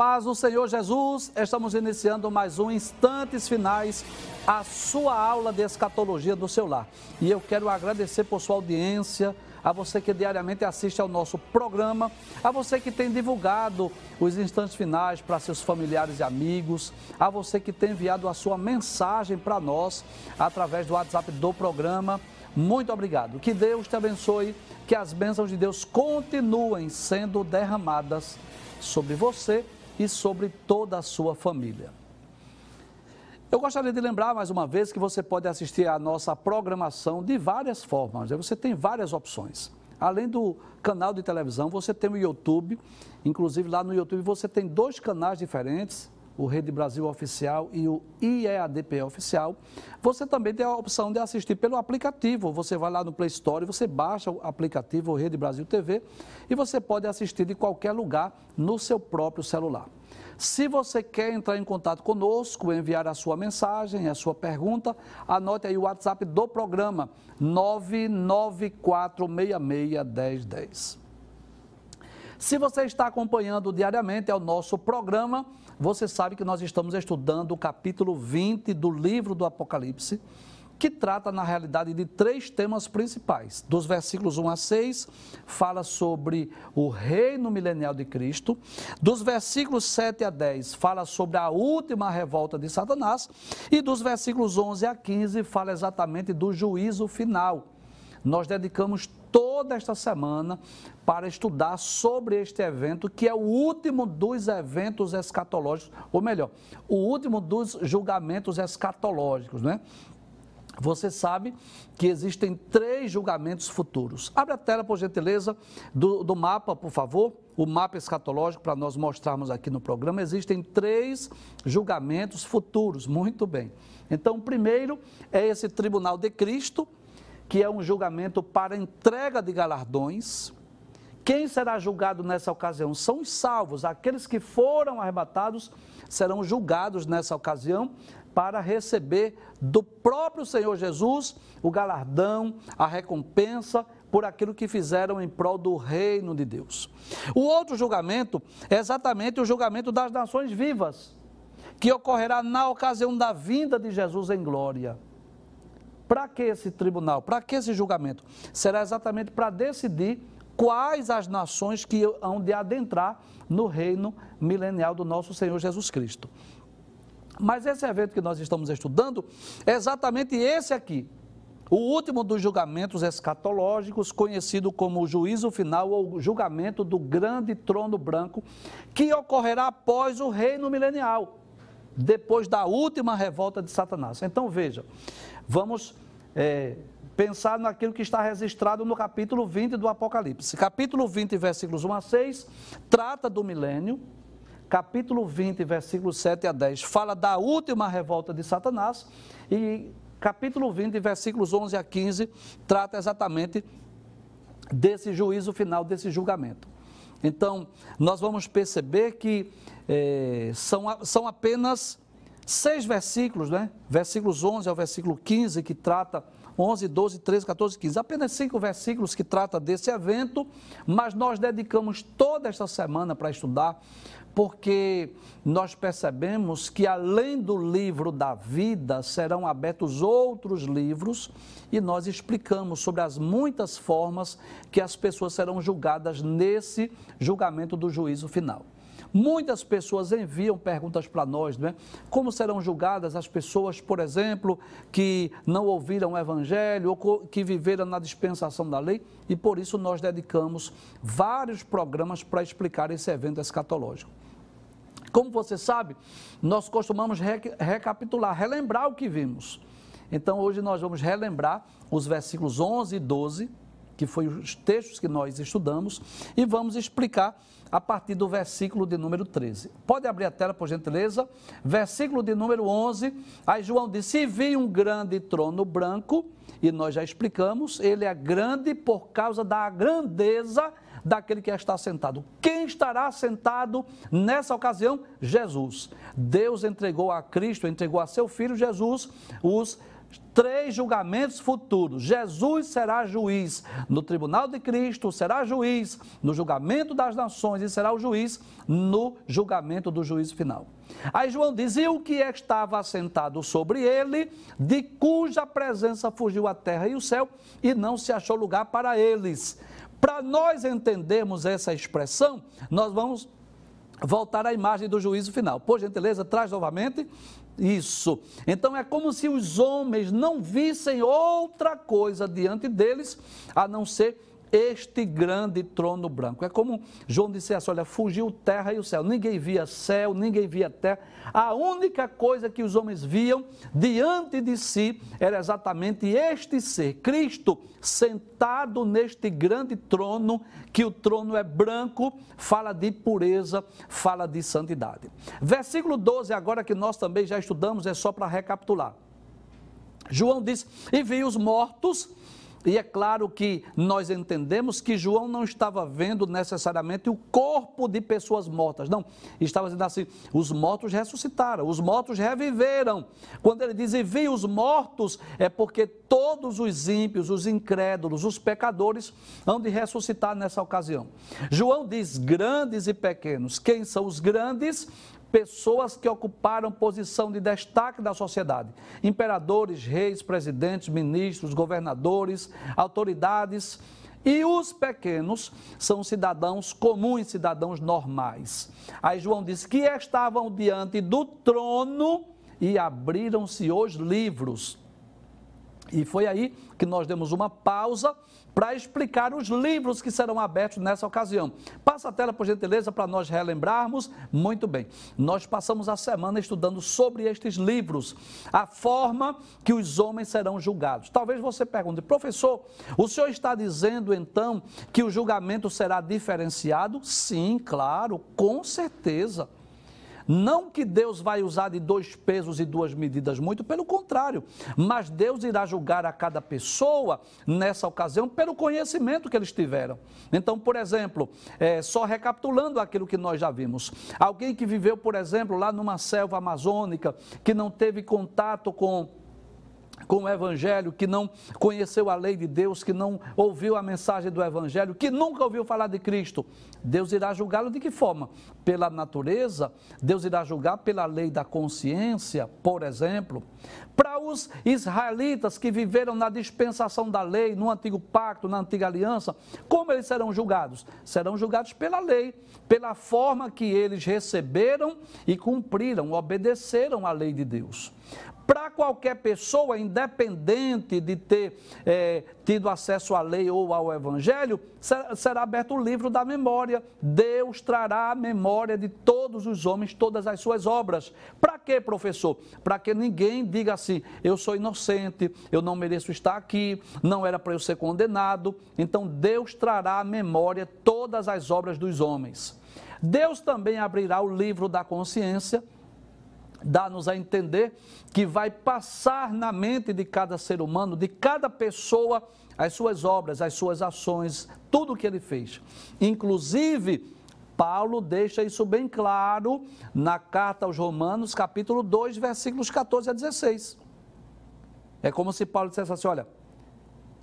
Paz do Senhor Jesus, estamos iniciando mais um Instantes Finais, a sua aula de escatologia do seu lar. E eu quero agradecer por sua audiência, a você que diariamente assiste ao nosso programa, a você que tem divulgado os instantes finais para seus familiares e amigos, a você que tem enviado a sua mensagem para nós através do WhatsApp do programa. Muito obrigado. Que Deus te abençoe, que as bênçãos de Deus continuem sendo derramadas sobre você e sobre toda a sua família. Eu gostaria de lembrar mais uma vez que você pode assistir à nossa programação de várias formas. Você tem várias opções. Além do canal de televisão, você tem o YouTube. Inclusive lá no YouTube você tem dois canais diferentes o Rede Brasil Oficial e o IEADP Oficial. Você também tem a opção de assistir pelo aplicativo. Você vai lá no Play Store, você baixa o aplicativo Rede Brasil TV e você pode assistir de qualquer lugar no seu próprio celular. Se você quer entrar em contato conosco, enviar a sua mensagem, a sua pergunta, anote aí o WhatsApp do programa 994661010. Se você está acompanhando diariamente o nosso programa, você sabe que nós estamos estudando o capítulo 20 do livro do Apocalipse, que trata, na realidade, de três temas principais. Dos versículos 1 a 6, fala sobre o reino milenial de Cristo. Dos versículos 7 a 10, fala sobre a última revolta de Satanás. E dos versículos 11 a 15, fala exatamente do juízo final. Nós dedicamos toda esta semana para estudar sobre este evento, que é o último dos eventos escatológicos, ou melhor, o último dos julgamentos escatológicos, né? Você sabe que existem três julgamentos futuros. Abre a tela, por gentileza, do, do mapa, por favor. O mapa escatológico, para nós mostrarmos aqui no programa. Existem três julgamentos futuros. Muito bem. Então, o primeiro é esse tribunal de Cristo, que é um julgamento para entrega de galardões. Quem será julgado nessa ocasião? São os salvos, aqueles que foram arrebatados serão julgados nessa ocasião para receber do próprio Senhor Jesus o galardão, a recompensa por aquilo que fizeram em prol do reino de Deus. O outro julgamento é exatamente o julgamento das nações vivas, que ocorrerá na ocasião da vinda de Jesus em glória. Para que esse tribunal? Para que esse julgamento? Será exatamente para decidir quais as nações que hão de adentrar no reino milenial do nosso Senhor Jesus Cristo. Mas esse evento que nós estamos estudando é exatamente esse aqui. O último dos julgamentos escatológicos, conhecido como o juízo final ou julgamento do grande trono branco, que ocorrerá após o reino milenial, depois da última revolta de Satanás. Então veja, vamos é, pensar naquilo que está registrado no capítulo 20 do Apocalipse. Capítulo 20, versículos 1 a 6, trata do milênio. Capítulo 20, versículos 7 a 10, fala da última revolta de Satanás. E capítulo 20, versículos 11 a 15, trata exatamente desse juízo final, desse julgamento. Então, nós vamos perceber que é, são, são apenas seis versículos, né? Versículos 11 ao versículo 15, que trata 11, 12, 13, 14, 15. Apenas cinco versículos que trata desse evento, mas nós dedicamos toda esta semana para estudar, porque nós percebemos que além do livro da vida serão abertos outros livros e nós explicamos sobre as muitas formas que as pessoas serão julgadas nesse julgamento do juízo final. Muitas pessoas enviam perguntas para nós, né? Como serão julgadas as pessoas, por exemplo, que não ouviram o Evangelho ou que viveram na dispensação da lei? E por isso nós dedicamos vários programas para explicar esse evento escatológico. Como você sabe, nós costumamos recapitular, relembrar o que vimos. Então hoje nós vamos relembrar os versículos 11 e 12, que foi os textos que nós estudamos, e vamos explicar a partir do versículo de número 13. Pode abrir a tela, por gentileza. Versículo de número 11. Aí João disse: E vi um grande trono branco, e nós já explicamos, ele é grande por causa da grandeza daquele que está sentado. Quem estará sentado nessa ocasião? Jesus. Deus entregou a Cristo, entregou a seu filho Jesus os três julgamentos futuros. Jesus será juiz no tribunal de Cristo, será juiz no julgamento das nações e será o juiz no julgamento do juízo final. Aí João dizia o que estava assentado sobre ele, de cuja presença fugiu a terra e o céu, e não se achou lugar para eles. Para nós entendermos essa expressão, nós vamos voltar à imagem do juízo final. Por gentileza, traz novamente isso. Então é como se os homens não vissem outra coisa diante deles a não ser este grande trono branco. É como João disse assim: olha, fugiu terra e o céu. Ninguém via céu, ninguém via terra. A única coisa que os homens viam diante de si era exatamente este ser, Cristo, sentado neste grande trono, que o trono é branco, fala de pureza, fala de santidade. Versículo 12, agora que nós também já estudamos, é só para recapitular. João diz: E vi os mortos e é claro que nós entendemos que João não estava vendo necessariamente o corpo de pessoas mortas, não. Estava dizendo assim: os mortos ressuscitaram, os mortos reviveram. Quando ele diz e vi os mortos, é porque todos os ímpios, os incrédulos, os pecadores hão de ressuscitar nessa ocasião. João diz grandes e pequenos. Quem são os grandes? Pessoas que ocuparam posição de destaque da sociedade: imperadores, reis, presidentes, ministros, governadores, autoridades. E os pequenos são cidadãos comuns, cidadãos normais. Aí João diz que estavam diante do trono e abriram-se os livros. E foi aí que nós demos uma pausa para explicar os livros que serão abertos nessa ocasião. Passa a tela, por gentileza, para nós relembrarmos. Muito bem. Nós passamos a semana estudando sobre estes livros, a forma que os homens serão julgados. Talvez você pergunte, professor, o senhor está dizendo então que o julgamento será diferenciado? Sim, claro, com certeza. Não que Deus vai usar de dois pesos e duas medidas, muito pelo contrário, mas Deus irá julgar a cada pessoa nessa ocasião pelo conhecimento que eles tiveram. Então, por exemplo, é, só recapitulando aquilo que nós já vimos, alguém que viveu, por exemplo, lá numa selva amazônica, que não teve contato com com o Evangelho, que não conheceu a lei de Deus, que não ouviu a mensagem do Evangelho, que nunca ouviu falar de Cristo, Deus irá julgá-lo de que forma? Pela natureza, Deus irá julgar pela lei da consciência, por exemplo. Para os israelitas que viveram na dispensação da lei, no antigo pacto, na antiga aliança, como eles serão julgados? Serão julgados pela lei, pela forma que eles receberam e cumpriram, obedeceram à lei de Deus para qualquer pessoa, independente de ter é, tido acesso à lei ou ao evangelho, será aberto o livro da memória. Deus trará a memória de todos os homens, todas as suas obras. Para quê, professor? Para que ninguém diga assim: eu sou inocente, eu não mereço estar aqui, não era para eu ser condenado. Então, Deus trará à memória todas as obras dos homens. Deus também abrirá o livro da consciência dá-nos a entender que vai passar na mente de cada ser humano, de cada pessoa, as suas obras, as suas ações, tudo o que ele fez. Inclusive, Paulo deixa isso bem claro na carta aos Romanos, capítulo 2, versículos 14 a 16. É como se Paulo dissesse assim: olha,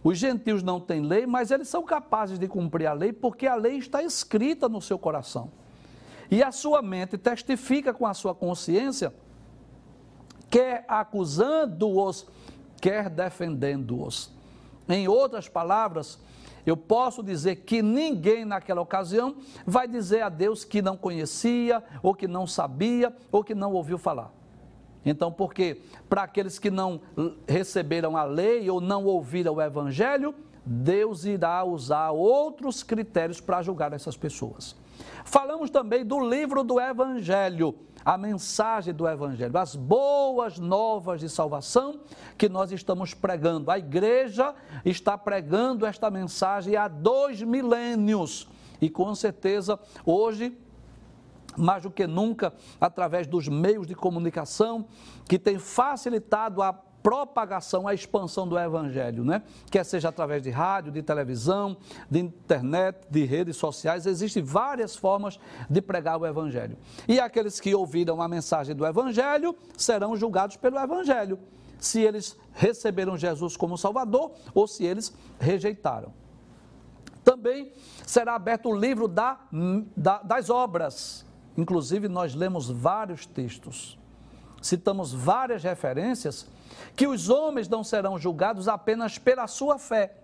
os gentios não têm lei, mas eles são capazes de cumprir a lei porque a lei está escrita no seu coração. E a sua mente testifica com a sua consciência quer acusando-os, quer defendendo-os. Em outras palavras, eu posso dizer que ninguém naquela ocasião vai dizer a Deus que não conhecia, ou que não sabia, ou que não ouviu falar. Então, porque para aqueles que não receberam a lei ou não ouviram o evangelho, Deus irá usar outros critérios para julgar essas pessoas. Falamos também do livro do evangelho a mensagem do Evangelho, as boas novas de salvação que nós estamos pregando. A igreja está pregando esta mensagem há dois milênios e com certeza hoje mais do que nunca, através dos meios de comunicação que têm facilitado a propagação, a expansão do evangelho, né? Quer seja através de rádio, de televisão, de internet, de redes sociais, existem várias formas de pregar o evangelho. E aqueles que ouviram a mensagem do evangelho serão julgados pelo evangelho. se eles receberam Jesus como Salvador ou se eles rejeitaram. Também será aberto o livro da, da, das obras. Inclusive, nós lemos vários textos, citamos várias referências, que os homens não serão julgados apenas pela sua fé,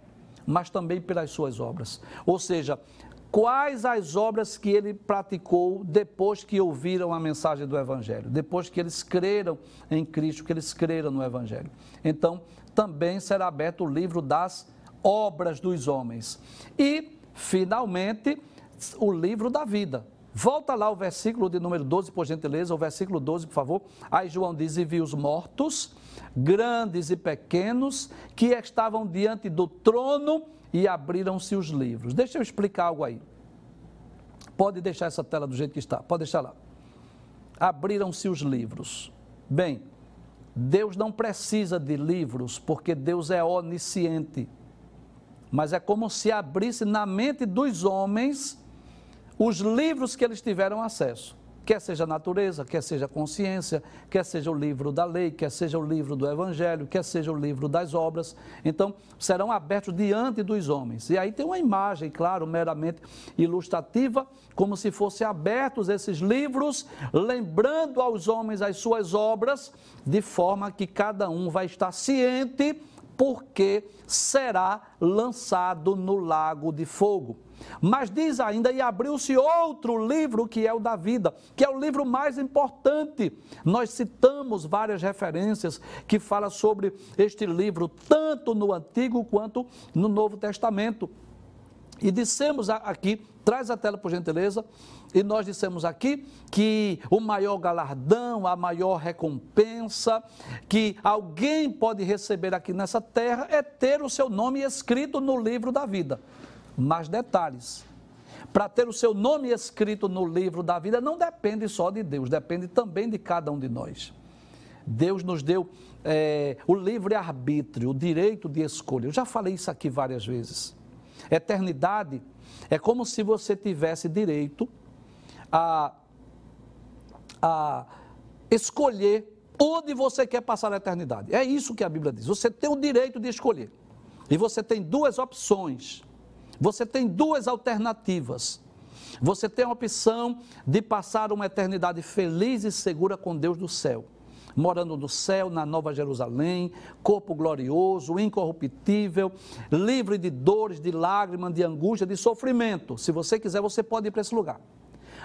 mas também pelas suas obras. Ou seja, quais as obras que ele praticou depois que ouviram a mensagem do Evangelho, depois que eles creram em Cristo, que eles creram no Evangelho. Então, também será aberto o livro das obras dos homens. E, finalmente, o livro da vida. Volta lá o versículo de número 12, por gentileza, o versículo 12, por favor. Aí João diz: E vi os mortos, grandes e pequenos, que estavam diante do trono e abriram-se os livros. Deixa eu explicar algo aí. Pode deixar essa tela do jeito que está, pode deixar lá. Abriram-se os livros. Bem, Deus não precisa de livros, porque Deus é onisciente. Mas é como se abrisse na mente dos homens os livros que eles tiveram acesso quer seja natureza, quer seja consciência, quer seja o livro da lei, quer seja o livro do evangelho, quer seja o livro das obras. Então, serão abertos diante dos homens. E aí tem uma imagem, claro, meramente ilustrativa, como se fossem abertos esses livros, lembrando aos homens as suas obras, de forma que cada um vai estar ciente porque será lançado no lago de fogo. Mas diz ainda, e abriu-se outro livro que é o da vida, que é o livro mais importante. Nós citamos várias referências que falam sobre este livro, tanto no Antigo quanto no Novo Testamento. E dissemos aqui, traz a tela por gentileza, e nós dissemos aqui que o maior galardão, a maior recompensa que alguém pode receber aqui nessa terra é ter o seu nome escrito no livro da vida. Mais detalhes. Para ter o seu nome escrito no livro da vida não depende só de Deus, depende também de cada um de nós. Deus nos deu é, o livre-arbítrio, o direito de escolha. Eu já falei isso aqui várias vezes. Eternidade é como se você tivesse direito a, a escolher onde você quer passar a eternidade. É isso que a Bíblia diz. Você tem o direito de escolher. E você tem duas opções. Você tem duas alternativas. Você tem a opção de passar uma eternidade feliz e segura com Deus do céu, morando no céu, na Nova Jerusalém, corpo glorioso, incorruptível, livre de dores, de lágrimas, de angústia, de sofrimento. Se você quiser, você pode ir para esse lugar.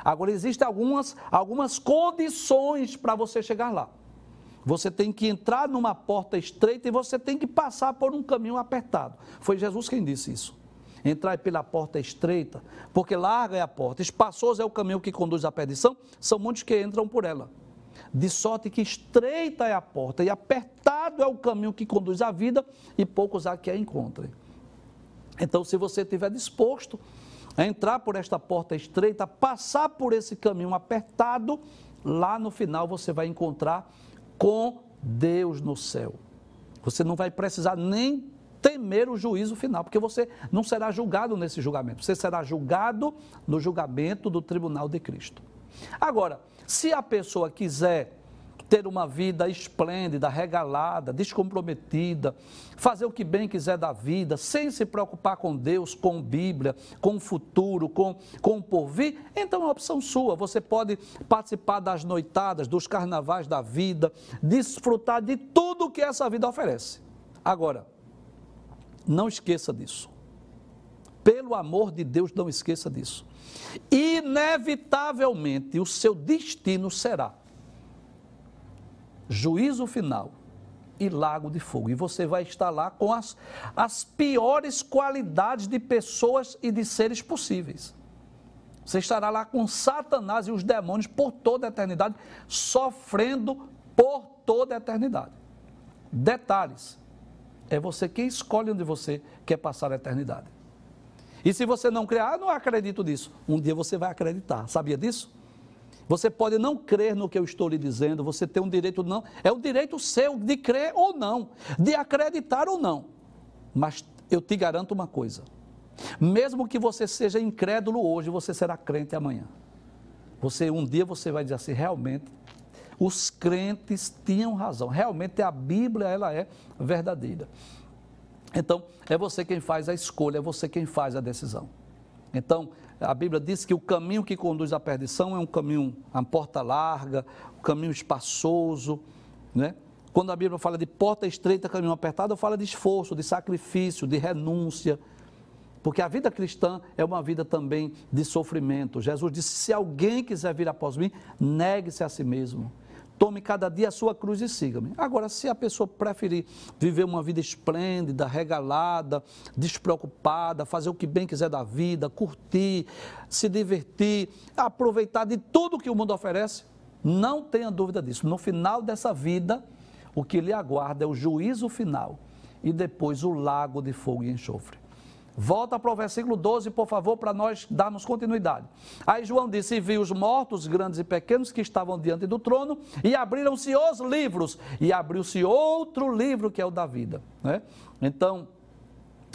Agora, existem algumas, algumas condições para você chegar lá. Você tem que entrar numa porta estreita e você tem que passar por um caminho apertado. Foi Jesus quem disse isso. Entrai pela porta estreita, porque larga é a porta, espaçoso é o caminho que conduz à perdição, são muitos que entram por ela. De sorte que estreita é a porta e apertado é o caminho que conduz à vida, e poucos há que a encontrem. Então, se você estiver disposto a entrar por esta porta estreita, passar por esse caminho apertado, lá no final você vai encontrar com Deus no céu. Você não vai precisar nem temer o juízo final, porque você não será julgado nesse julgamento, você será julgado no julgamento do tribunal de Cristo. Agora, se a pessoa quiser ter uma vida esplêndida, regalada, descomprometida, fazer o que bem quiser da vida, sem se preocupar com Deus, com Bíblia, com o futuro, com, com o porvir, então é uma opção sua. Você pode participar das noitadas, dos carnavais da vida, desfrutar de tudo que essa vida oferece. Agora, não esqueça disso. Pelo amor de Deus, não esqueça disso. Inevitavelmente, o seu destino será juízo final e lago de fogo. E você vai estar lá com as, as piores qualidades de pessoas e de seres possíveis. Você estará lá com Satanás e os demônios por toda a eternidade, sofrendo por toda a eternidade. Detalhes: é você quem escolhe onde você quer passar a eternidade. E se você não crer, ah, não acredito nisso. Um dia você vai acreditar. Sabia disso? Você pode não crer no que eu estou lhe dizendo, você tem um direito não, é o direito seu de crer ou não, de acreditar ou não. Mas eu te garanto uma coisa: mesmo que você seja incrédulo hoje, você será crente amanhã. Você um dia você vai dizer assim, realmente os crentes tinham razão. Realmente a Bíblia ela é verdadeira. Então, é você quem faz a escolha, é você quem faz a decisão. Então, a Bíblia diz que o caminho que conduz à perdição é um caminho, uma porta larga, um caminho espaçoso, né? Quando a Bíblia fala de porta estreita, caminho apertado, fala de esforço, de sacrifício, de renúncia. Porque a vida cristã é uma vida também de sofrimento. Jesus disse: se alguém quiser vir após mim, negue-se a si mesmo. Tome cada dia a sua cruz e siga-me. Agora, se a pessoa preferir viver uma vida esplêndida, regalada, despreocupada, fazer o que bem quiser da vida, curtir, se divertir, aproveitar de tudo que o mundo oferece, não tenha dúvida disso. No final dessa vida, o que lhe aguarda é o juízo final e depois o lago de fogo e enxofre. Volta para o versículo 12, por favor, para nós darmos continuidade. Aí João disse: E vi os mortos, grandes e pequenos, que estavam diante do trono, e abriram-se os livros, e abriu-se outro livro que é o da vida. Né? Então,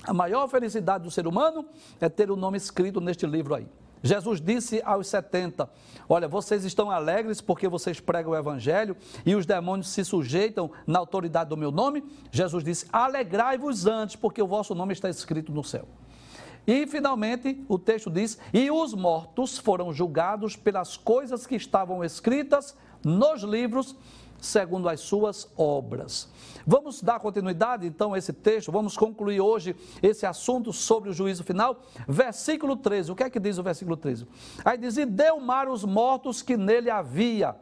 a maior felicidade do ser humano é ter o nome escrito neste livro aí. Jesus disse aos 70: Olha, vocês estão alegres porque vocês pregam o evangelho e os demônios se sujeitam na autoridade do meu nome? Jesus disse: Alegrai-vos antes, porque o vosso nome está escrito no céu. E finalmente o texto diz: E os mortos foram julgados pelas coisas que estavam escritas nos livros segundo as suas obras. Vamos dar continuidade então a esse texto, vamos concluir hoje esse assunto sobre o juízo final. Versículo 13, o que é que diz o versículo 13? Aí diz: E deu mar os mortos que nele havia.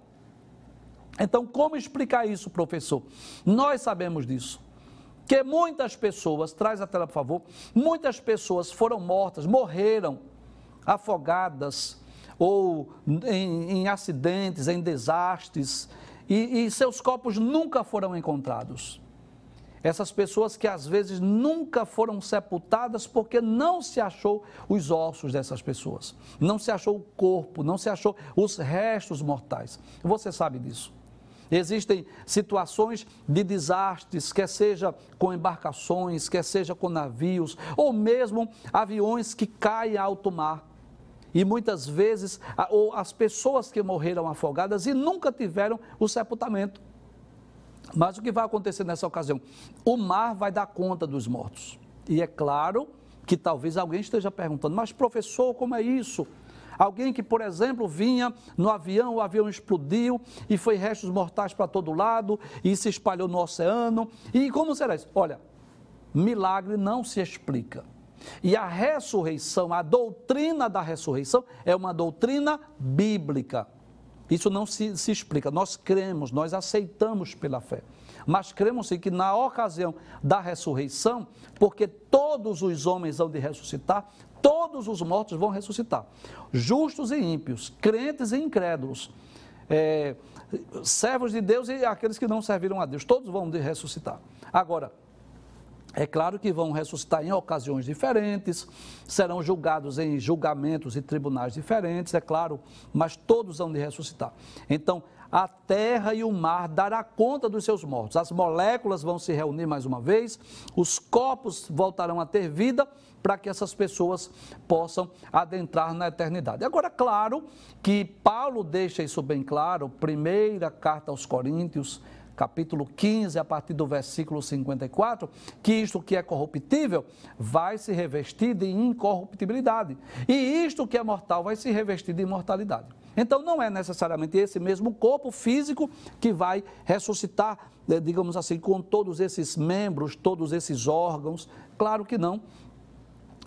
Então, como explicar isso, professor? Nós sabemos disso. Que muitas pessoas, traz a tela por favor, muitas pessoas foram mortas, morreram afogadas ou em, em acidentes, em desastres, e, e seus corpos nunca foram encontrados. Essas pessoas que às vezes nunca foram sepultadas porque não se achou os ossos dessas pessoas, não se achou o corpo, não se achou os restos mortais. Você sabe disso. Existem situações de desastres, quer seja com embarcações, quer seja com navios, ou mesmo aviões que caem alto mar. E muitas vezes, ou as pessoas que morreram afogadas e nunca tiveram o sepultamento. Mas o que vai acontecer nessa ocasião? O mar vai dar conta dos mortos. E é claro que talvez alguém esteja perguntando, mas professor, como é isso? Alguém que, por exemplo, vinha no avião, o avião explodiu e foi restos mortais para todo lado e se espalhou no oceano. E como será isso? Olha, milagre não se explica. E a ressurreição, a doutrina da ressurreição, é uma doutrina bíblica. Isso não se, se explica. Nós cremos, nós aceitamos pela fé. Mas cremos sim que na ocasião da ressurreição, porque todos os homens hão de ressuscitar, todos os mortos vão ressuscitar. Justos e ímpios, crentes e incrédulos, é, servos de Deus e aqueles que não serviram a Deus, todos vão de ressuscitar. Agora, é claro que vão ressuscitar em ocasiões diferentes, serão julgados em julgamentos e tribunais diferentes, é claro, mas todos vão de ressuscitar. Então, a terra e o mar dará conta dos seus mortos. As moléculas vão se reunir mais uma vez, os corpos voltarão a ter vida para que essas pessoas possam adentrar na eternidade. Agora, claro que Paulo deixa isso bem claro, primeira carta aos Coríntios, capítulo 15, a partir do versículo 54, que isto que é corruptível vai se revestir de incorruptibilidade, e isto que é mortal vai se revestir de imortalidade. Então não é necessariamente esse mesmo corpo físico que vai ressuscitar, né, digamos assim, com todos esses membros, todos esses órgãos. Claro que não,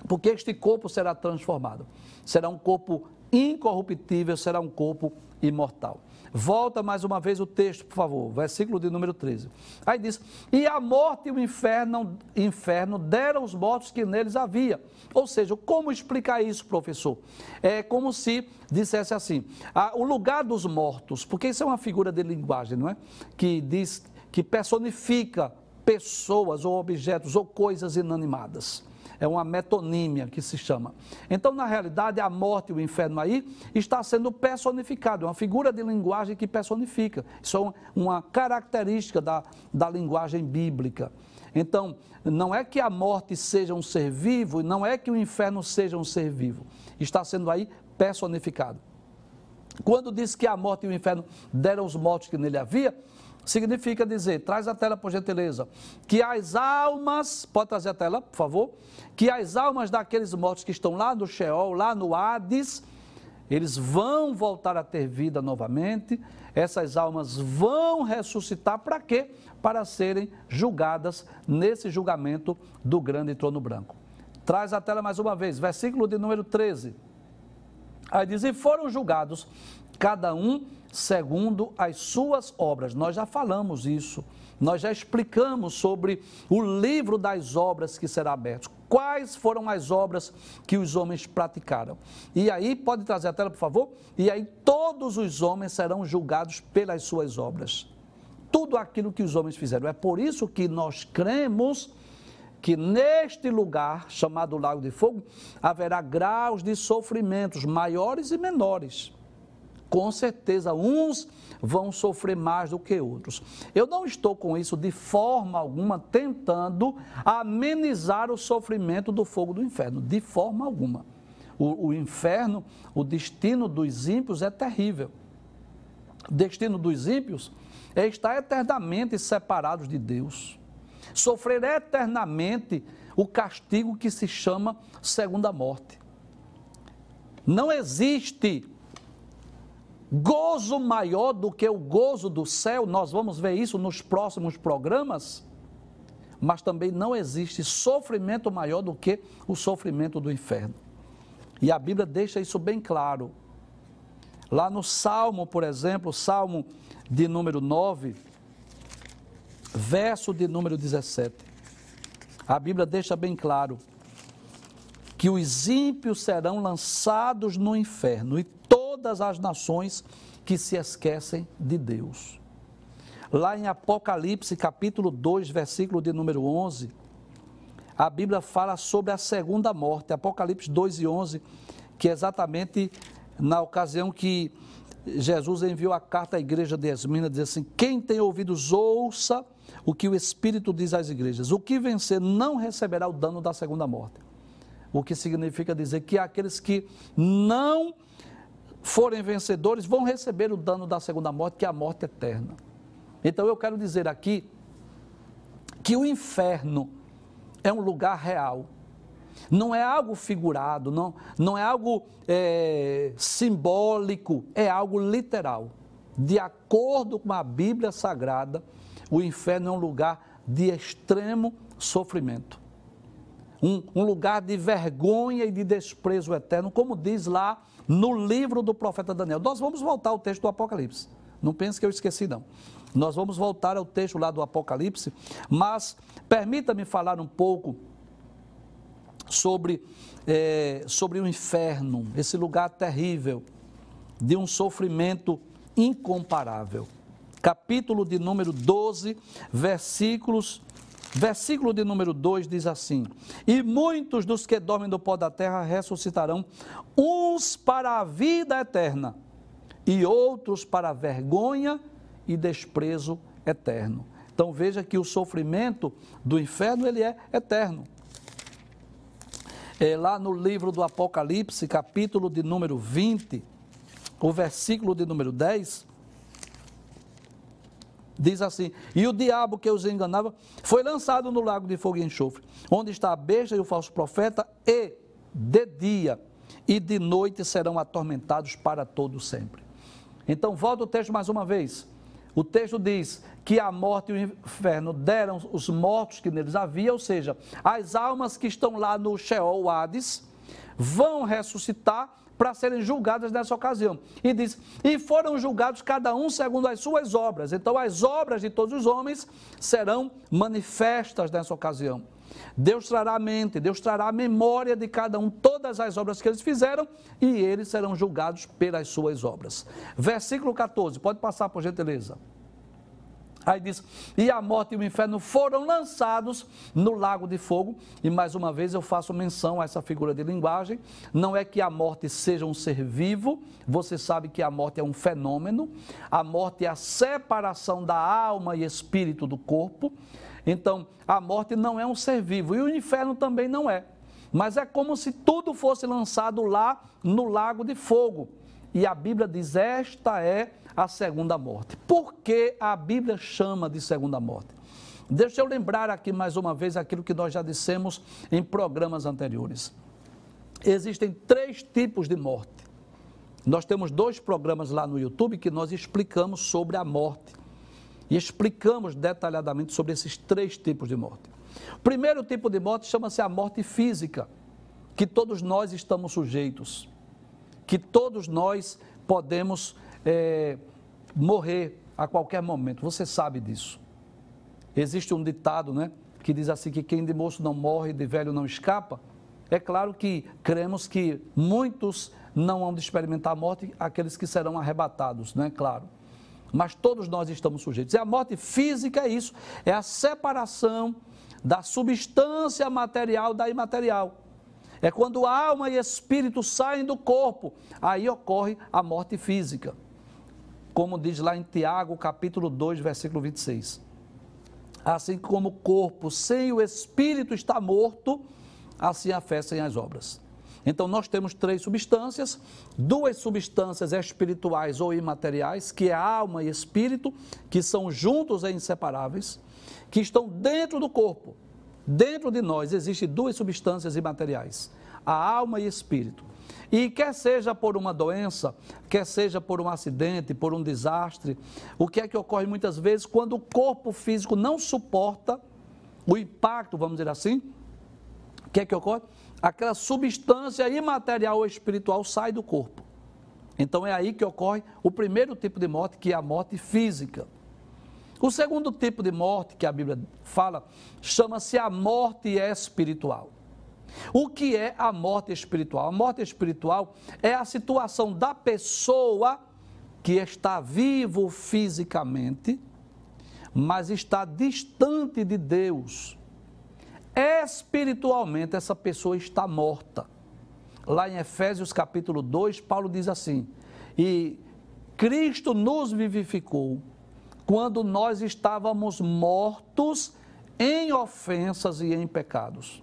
porque este corpo será transformado. Será um corpo incorruptível, será um corpo imortal. Volta mais uma vez o texto, por favor, versículo de número 13. Aí diz: E a morte e o inferno, inferno deram os mortos que neles havia. Ou seja, como explicar isso, professor? É como se dissesse assim: o lugar dos mortos, porque isso é uma figura de linguagem, não é? Que diz, que personifica pessoas ou objetos ou coisas inanimadas é uma metonímia que se chama. Então, na realidade, a morte e o inferno aí está sendo personificado, é uma figura de linguagem que personifica. Isso é uma característica da, da linguagem bíblica. Então, não é que a morte seja um ser vivo, não é que o inferno seja um ser vivo. Está sendo aí personificado. Quando diz que a morte e o inferno deram os mortos que nele havia, significa dizer, traz a tela por gentileza, que as almas, pode trazer a tela, por favor, que as almas daqueles mortos que estão lá no Sheol, lá no Hades, eles vão voltar a ter vida novamente, essas almas vão ressuscitar para quê? Para serem julgadas nesse julgamento do grande trono branco. Traz a tela mais uma vez, versículo de número 13. Aí diz: E foram julgados, cada um segundo as suas obras. Nós já falamos isso. Nós já explicamos sobre o livro das obras que será aberto. Quais foram as obras que os homens praticaram? E aí, pode trazer a tela, por favor? E aí, todos os homens serão julgados pelas suas obras. Tudo aquilo que os homens fizeram. É por isso que nós cremos que neste lugar, chamado Lago de Fogo, haverá graus de sofrimentos maiores e menores com certeza uns vão sofrer mais do que outros. Eu não estou com isso de forma alguma tentando amenizar o sofrimento do fogo do inferno, de forma alguma. O, o inferno, o destino dos ímpios é terrível. O destino dos ímpios é estar eternamente separados de Deus, sofrer eternamente o castigo que se chama segunda morte. Não existe gozo maior do que o gozo do céu, nós vamos ver isso nos próximos programas, mas também não existe sofrimento maior do que o sofrimento do inferno. E a Bíblia deixa isso bem claro. Lá no Salmo, por exemplo, Salmo de número 9, verso de número 17. A Bíblia deixa bem claro que os ímpios serão lançados no inferno e todas as nações que se esquecem de Deus. Lá em Apocalipse, capítulo 2, versículo de número 11, a Bíblia fala sobre a segunda morte, Apocalipse 2 e 11, que é exatamente na ocasião que Jesus enviou a carta à igreja de Esmina, diz assim: Quem tem ouvidos, ouça o que o Espírito diz às igrejas. O que vencer não receberá o dano da segunda morte. O que significa dizer que aqueles que não forem vencedores, vão receber o dano da segunda morte, que é a morte eterna. Então eu quero dizer aqui que o inferno é um lugar real. Não é algo figurado, não, não é algo é, simbólico, é algo literal. De acordo com a Bíblia Sagrada, o inferno é um lugar de extremo sofrimento. Um, um lugar de vergonha e de desprezo eterno, como diz lá no livro do profeta Daniel. Nós vamos voltar ao texto do Apocalipse. Não pense que eu esqueci, não. Nós vamos voltar ao texto lá do Apocalipse, mas permita-me falar um pouco sobre, é, sobre o inferno, esse lugar terrível, de um sofrimento incomparável. Capítulo de número 12, versículos Versículo de número 2 diz assim: E muitos dos que dormem do pó da terra ressuscitarão, uns para a vida eterna, e outros para vergonha e desprezo eterno. Então veja que o sofrimento do inferno ele é eterno. É lá no livro do Apocalipse, capítulo de número 20, o versículo de número 10, Diz assim: E o diabo que os enganava foi lançado no lago de fogo e enxofre, onde está a besta e o falso profeta, e de dia e de noite serão atormentados para todo sempre. Então, volta o texto mais uma vez. O texto diz que a morte e o inferno deram os mortos que neles havia, ou seja, as almas que estão lá no Sheol, Hades, vão ressuscitar para serem julgadas nessa ocasião. E diz: E foram julgados cada um segundo as suas obras. Então, as obras de todos os homens serão manifestas nessa ocasião. Deus trará a mente, Deus trará a memória de cada um, todas as obras que eles fizeram, e eles serão julgados pelas suas obras. Versículo 14, pode passar por gentileza. Aí diz: E a morte e o inferno foram lançados no lago de fogo. E mais uma vez eu faço menção a essa figura de linguagem. Não é que a morte seja um ser vivo, você sabe que a morte é um fenômeno. A morte é a separação da alma e espírito do corpo. Então, a morte não é um ser vivo e o inferno também não é. Mas é como se tudo fosse lançado lá no lago de fogo. E a Bíblia diz: esta é a segunda morte. Por que a Bíblia chama de segunda morte? Deixa eu lembrar aqui mais uma vez aquilo que nós já dissemos em programas anteriores. Existem três tipos de morte. Nós temos dois programas lá no YouTube que nós explicamos sobre a morte. E explicamos detalhadamente sobre esses três tipos de morte. O primeiro tipo de morte chama-se a morte física, que todos nós estamos sujeitos, que todos nós podemos é, morrer a qualquer momento. Você sabe disso. Existe um ditado, né, que diz assim que quem de moço não morre, de velho não escapa. É claro que cremos que muitos não vão experimentar a morte, aqueles que serão arrebatados, não é claro. Mas todos nós estamos sujeitos. E a morte física é isso, é a separação da substância material da imaterial. É quando alma e espírito saem do corpo, aí ocorre a morte física. Como diz lá em Tiago, capítulo 2, versículo 26. Assim como o corpo sem o espírito está morto, assim a fé sem as obras. Então, nós temos três substâncias, duas substâncias espirituais ou imateriais, que é alma e espírito, que são juntos e inseparáveis, que estão dentro do corpo. Dentro de nós existem duas substâncias imateriais, a alma e espírito. E quer seja por uma doença, quer seja por um acidente, por um desastre, o que é que ocorre muitas vezes quando o corpo físico não suporta o impacto, vamos dizer assim, o que é que ocorre? aquela substância imaterial ou espiritual sai do corpo. Então é aí que ocorre o primeiro tipo de morte, que é a morte física. O segundo tipo de morte que a Bíblia fala chama-se a morte espiritual. O que é a morte espiritual? A morte espiritual é a situação da pessoa que está vivo fisicamente, mas está distante de Deus espiritualmente essa pessoa está morta. Lá em Efésios capítulo 2, Paulo diz assim: E Cristo nos vivificou quando nós estávamos mortos em ofensas e em pecados.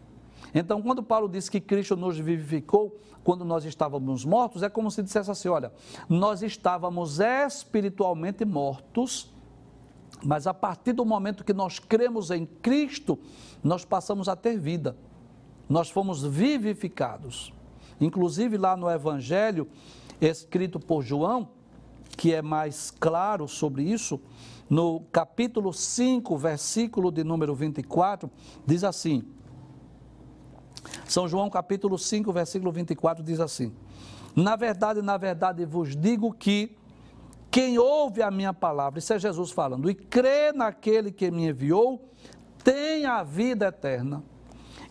Então, quando Paulo diz que Cristo nos vivificou quando nós estávamos mortos, é como se dissesse assim: olha, nós estávamos espiritualmente mortos mas a partir do momento que nós cremos em Cristo, nós passamos a ter vida. Nós fomos vivificados. Inclusive lá no Evangelho, escrito por João, que é mais claro sobre isso, no capítulo 5, versículo de número 24, diz assim: São João, capítulo 5, versículo 24, diz assim: Na verdade, na verdade vos digo que quem ouve a minha palavra, isso é Jesus falando, e crê naquele que me enviou, tem a vida eterna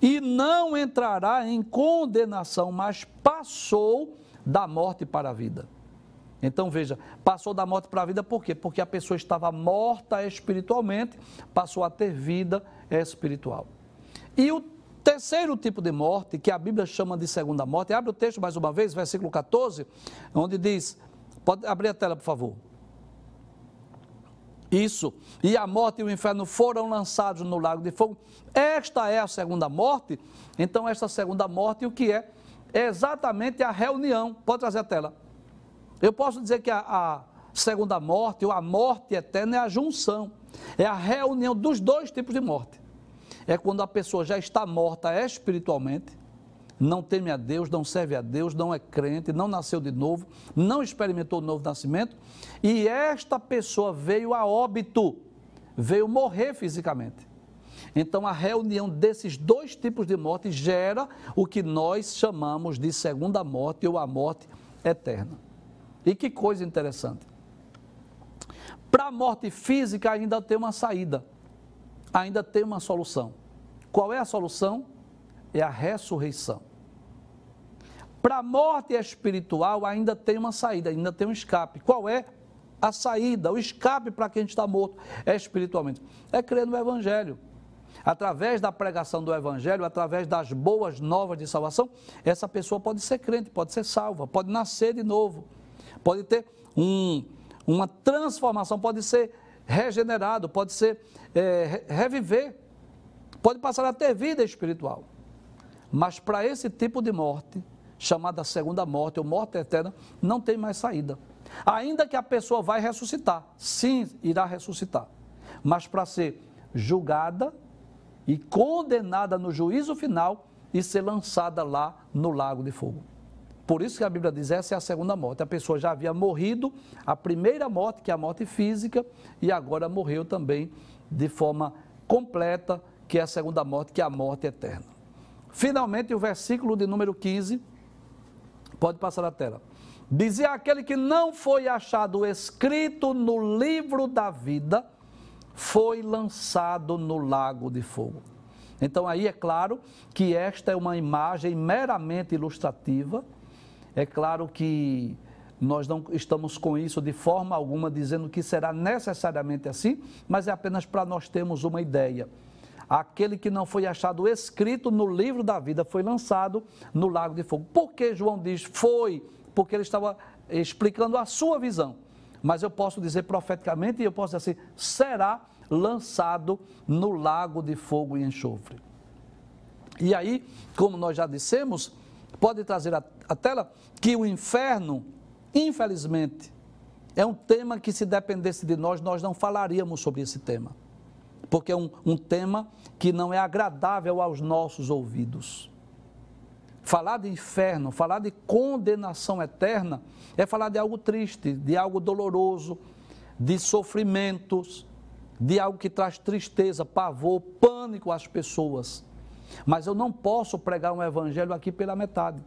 e não entrará em condenação, mas passou da morte para a vida. Então veja, passou da morte para a vida por quê? Porque a pessoa estava morta espiritualmente, passou a ter vida espiritual. E o terceiro tipo de morte, que a Bíblia chama de segunda morte, abre o texto mais uma vez, versículo 14, onde diz: Pode abrir a tela, por favor. Isso. E a morte e o inferno foram lançados no lago de fogo. Esta é a segunda morte. Então, esta segunda morte, o que é? É exatamente a reunião. Pode trazer a tela. Eu posso dizer que a, a segunda morte, ou a morte eterna, é a junção. É a reunião dos dois tipos de morte. É quando a pessoa já está morta espiritualmente não teme a Deus, não serve a Deus, não é crente, não nasceu de novo, não experimentou o novo nascimento, e esta pessoa veio a óbito, veio morrer fisicamente. Então, a reunião desses dois tipos de morte gera o que nós chamamos de segunda morte ou a morte eterna. E que coisa interessante. Para a morte física, ainda tem uma saída, ainda tem uma solução. Qual é a solução? É a ressurreição. Para a morte espiritual ainda tem uma saída, ainda tem um escape. Qual é a saída, o escape para quem está morto é espiritualmente? É crer no Evangelho. Através da pregação do Evangelho, através das boas novas de salvação, essa pessoa pode ser crente, pode ser salva, pode nascer de novo, pode ter um, uma transformação, pode ser regenerado, pode ser é, reviver, pode passar a ter vida espiritual. Mas para esse tipo de morte, chamada segunda morte ou morte eterna, não tem mais saída. Ainda que a pessoa vai ressuscitar, sim, irá ressuscitar, mas para ser julgada e condenada no juízo final e ser lançada lá no lago de fogo. Por isso que a Bíblia diz: essa é a segunda morte. A pessoa já havia morrido, a primeira morte, que é a morte física, e agora morreu também de forma completa, que é a segunda morte, que é a morte eterna. Finalmente, o versículo de número 15, pode passar a tela. Dizia aquele que não foi achado escrito no livro da vida, foi lançado no lago de fogo. Então, aí é claro que esta é uma imagem meramente ilustrativa é claro que nós não estamos com isso de forma alguma dizendo que será necessariamente assim, mas é apenas para nós termos uma ideia. Aquele que não foi achado escrito no livro da vida foi lançado no lago de fogo. Por que João diz foi? Porque ele estava explicando a sua visão. Mas eu posso dizer profeticamente e eu posso dizer assim: será lançado no lago de fogo e enxofre. E aí, como nós já dissemos, pode trazer a, a tela que o inferno, infelizmente, é um tema que, se dependesse de nós, nós não falaríamos sobre esse tema. Porque é um, um tema que não é agradável aos nossos ouvidos. Falar de inferno, falar de condenação eterna, é falar de algo triste, de algo doloroso, de sofrimentos, de algo que traz tristeza, pavor, pânico às pessoas. Mas eu não posso pregar um evangelho aqui pela metade.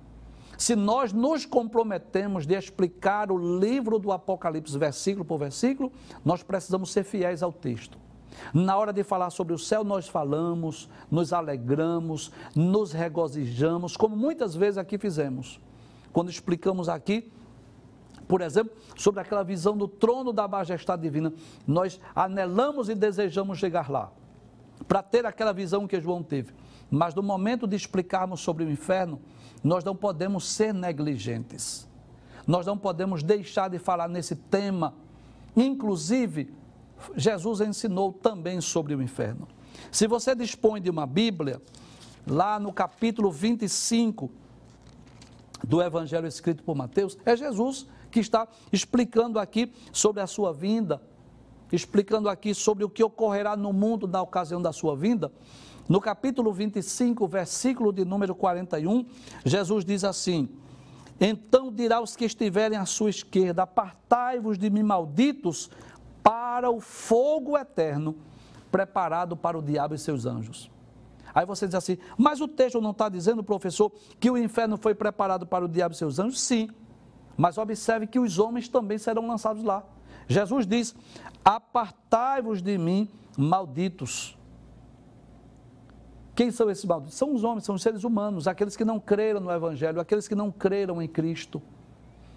Se nós nos comprometemos de explicar o livro do Apocalipse, versículo por versículo, nós precisamos ser fiéis ao texto. Na hora de falar sobre o céu, nós falamos, nos alegramos, nos regozijamos, como muitas vezes aqui fizemos. Quando explicamos aqui, por exemplo, sobre aquela visão do trono da majestade divina, nós anelamos e desejamos chegar lá, para ter aquela visão que João teve. Mas no momento de explicarmos sobre o inferno, nós não podemos ser negligentes. Nós não podemos deixar de falar nesse tema. Inclusive, Jesus ensinou também sobre o inferno. Se você dispõe de uma Bíblia, lá no capítulo 25 do Evangelho escrito por Mateus, é Jesus que está explicando aqui sobre a sua vinda, explicando aqui sobre o que ocorrerá no mundo na ocasião da sua vinda. No capítulo 25, versículo de número 41, Jesus diz assim: Então dirá os que estiverem à sua esquerda: Apartai-vos de mim, malditos, para o fogo eterno, preparado para o diabo e seus anjos. Aí você diz assim, mas o texto não está dizendo, professor, que o inferno foi preparado para o diabo e seus anjos? Sim, mas observe que os homens também serão lançados lá. Jesus diz: Apartai-vos de mim, malditos quem são esses malditos? São os homens, são os seres humanos, aqueles que não creram no Evangelho, aqueles que não creram em Cristo,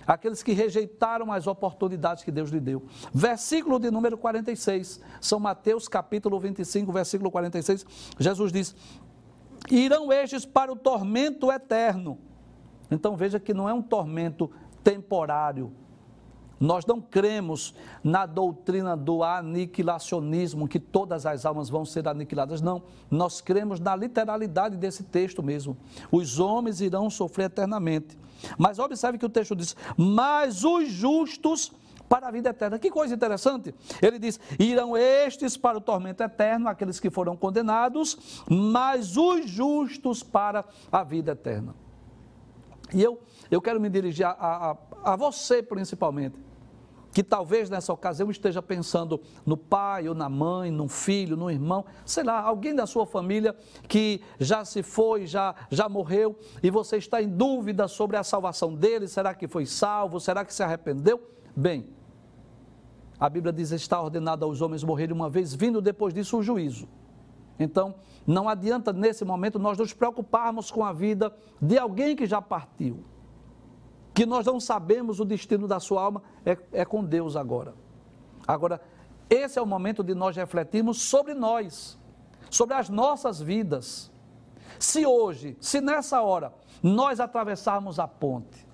aqueles que rejeitaram as oportunidades que Deus lhe deu. Versículo de número 46, São Mateus capítulo 25, versículo 46, Jesus diz: Irão estes para o tormento eterno. Então veja que não é um tormento temporário, nós não cremos na doutrina do aniquilacionismo, que todas as almas vão ser aniquiladas. Não. Nós cremos na literalidade desse texto mesmo. Os homens irão sofrer eternamente. Mas observe que o texto diz: Mas os justos para a vida eterna. Que coisa interessante. Ele diz: Irão estes para o tormento eterno, aqueles que foram condenados, mas os justos para a vida eterna. E eu, eu quero me dirigir a, a, a você principalmente que talvez nessa ocasião esteja pensando no pai ou na mãe, no filho, no irmão, sei lá, alguém da sua família que já se foi, já, já morreu e você está em dúvida sobre a salvação dele, será que foi salvo, será que se arrependeu? Bem, a Bíblia diz: está ordenado aos homens morrerem uma vez, vindo depois disso o juízo. Então, não adianta nesse momento nós nos preocuparmos com a vida de alguém que já partiu que nós não sabemos o destino da sua alma, é, é com Deus agora. Agora, esse é o momento de nós refletirmos sobre nós, sobre as nossas vidas. Se hoje, se nessa hora, nós atravessarmos a ponte,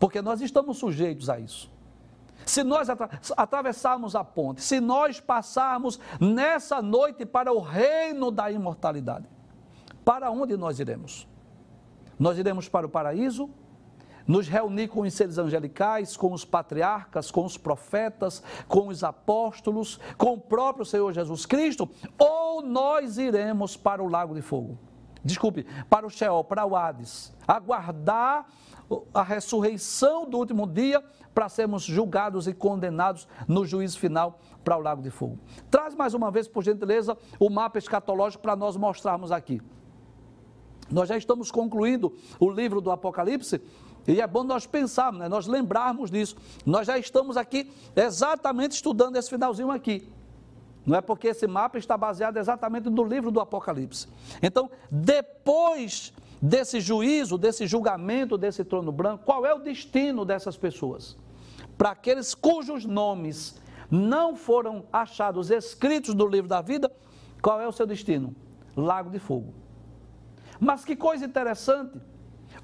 porque nós estamos sujeitos a isso. Se nós atra atravessarmos a ponte, se nós passarmos nessa noite para o reino da imortalidade, para onde nós iremos? Nós iremos para o paraíso, nos reunir com os seres angelicais, com os patriarcas, com os profetas, com os apóstolos, com o próprio Senhor Jesus Cristo, ou nós iremos para o lago de fogo. Desculpe, para o Sheol, para o Hades, aguardar a ressurreição do último dia para sermos julgados e condenados no juízo final para o lago de fogo. Traz mais uma vez, por gentileza, o mapa escatológico para nós mostrarmos aqui. Nós já estamos concluindo o livro do Apocalipse e é bom nós pensarmos, né? nós lembrarmos disso. Nós já estamos aqui exatamente estudando esse finalzinho aqui. Não é porque esse mapa está baseado exatamente no livro do Apocalipse. Então, depois desse juízo, desse julgamento, desse trono branco, qual é o destino dessas pessoas? Para aqueles cujos nomes não foram achados escritos no livro da vida, qual é o seu destino? Lago de fogo. Mas que coisa interessante.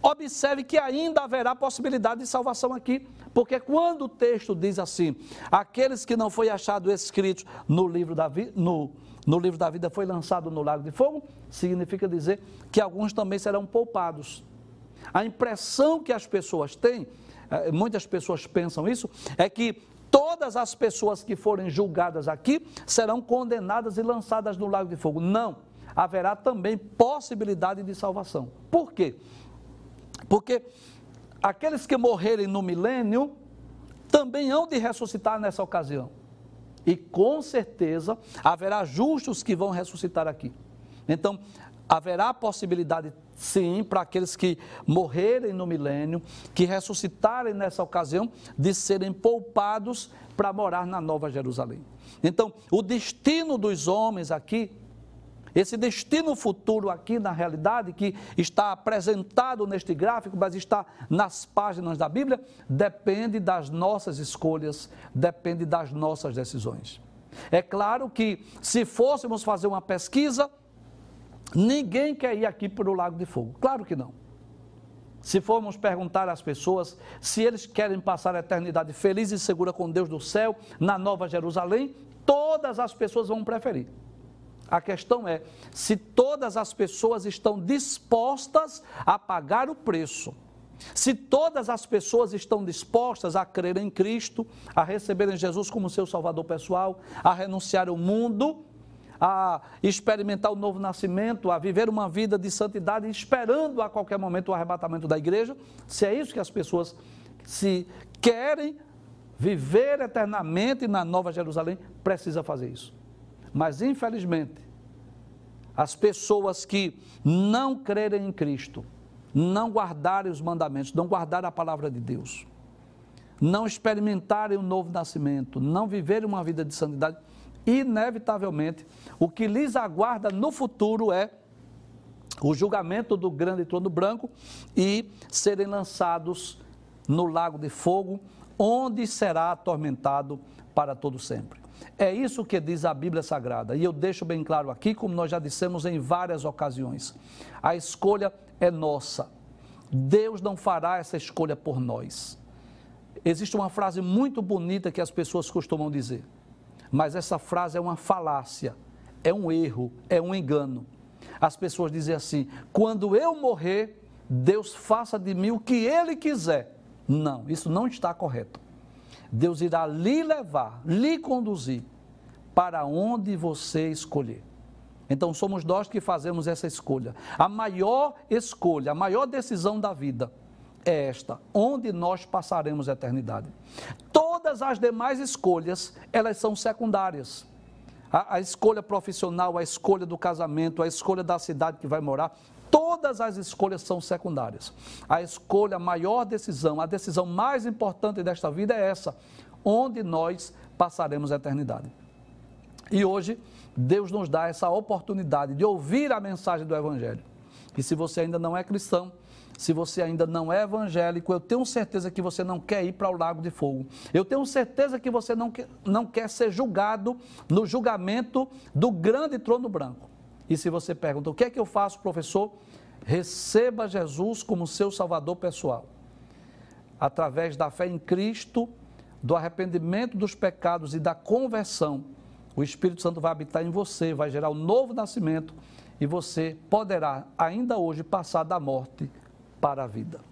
Observe que ainda haverá possibilidade de salvação aqui, porque quando o texto diz assim, aqueles que não foi achado escritos no livro da, vi, no, no livro da vida foi lançado no lago de fogo, significa dizer que alguns também serão poupados. A impressão que as pessoas têm, eh, muitas pessoas pensam isso, é que todas as pessoas que forem julgadas aqui serão condenadas e lançadas no lago de fogo. Não, haverá também possibilidade de salvação. Por quê? Porque aqueles que morrerem no milênio também hão de ressuscitar nessa ocasião. E com certeza haverá justos que vão ressuscitar aqui. Então, haverá possibilidade, sim, para aqueles que morrerem no milênio, que ressuscitarem nessa ocasião, de serem poupados para morar na Nova Jerusalém. Então, o destino dos homens aqui esse destino futuro aqui na realidade, que está apresentado neste gráfico, mas está nas páginas da Bíblia, depende das nossas escolhas, depende das nossas decisões. É claro que se fôssemos fazer uma pesquisa, ninguém quer ir aqui para o Lago de Fogo. Claro que não. Se formos perguntar às pessoas se eles querem passar a eternidade feliz e segura com Deus do céu, na Nova Jerusalém, todas as pessoas vão preferir. A questão é se todas as pessoas estão dispostas a pagar o preço. Se todas as pessoas estão dispostas a crer em Cristo, a receberem Jesus como seu Salvador pessoal, a renunciar ao mundo, a experimentar o novo nascimento, a viver uma vida de santidade, esperando a qualquer momento o arrebatamento da igreja, se é isso que as pessoas se querem viver eternamente na Nova Jerusalém, precisa fazer isso. Mas, infelizmente, as pessoas que não crerem em Cristo, não guardarem os mandamentos, não guardarem a palavra de Deus, não experimentarem o novo nascimento, não viverem uma vida de santidade, inevitavelmente, o que lhes aguarda no futuro é o julgamento do grande trono branco e serem lançados no lago de fogo, onde será atormentado para todo sempre. É isso que diz a Bíblia Sagrada. E eu deixo bem claro aqui, como nós já dissemos em várias ocasiões: a escolha é nossa. Deus não fará essa escolha por nós. Existe uma frase muito bonita que as pessoas costumam dizer, mas essa frase é uma falácia, é um erro, é um engano. As pessoas dizem assim: quando eu morrer, Deus faça de mim o que Ele quiser. Não, isso não está correto. Deus irá lhe levar, lhe conduzir para onde você escolher. Então somos nós que fazemos essa escolha. A maior escolha, a maior decisão da vida é esta, onde nós passaremos a eternidade. Todas as demais escolhas, elas são secundárias. A, a, escolha profissional, a escolha do casamento, a escolha da cidade que vai morar, todas as escolhas são secundárias. A escolha, a maior decisão, a decisão mais importante desta vida é essa, onde nós passaremos a eternidade. E hoje, Deus nos dá essa oportunidade de ouvir a mensagem do Evangelho. E se você ainda não é cristão, se você ainda não é evangélico, eu tenho certeza que você não quer ir para o lago de fogo. Eu tenho certeza que você não quer, não quer ser julgado no julgamento do grande trono branco. E se você pergunta, o que é que eu faço, professor? Receba Jesus como seu salvador pessoal. Através da fé em Cristo, do arrependimento dos pecados e da conversão, o Espírito Santo vai habitar em você, vai gerar um novo nascimento e você poderá, ainda hoje, passar da morte para a vida.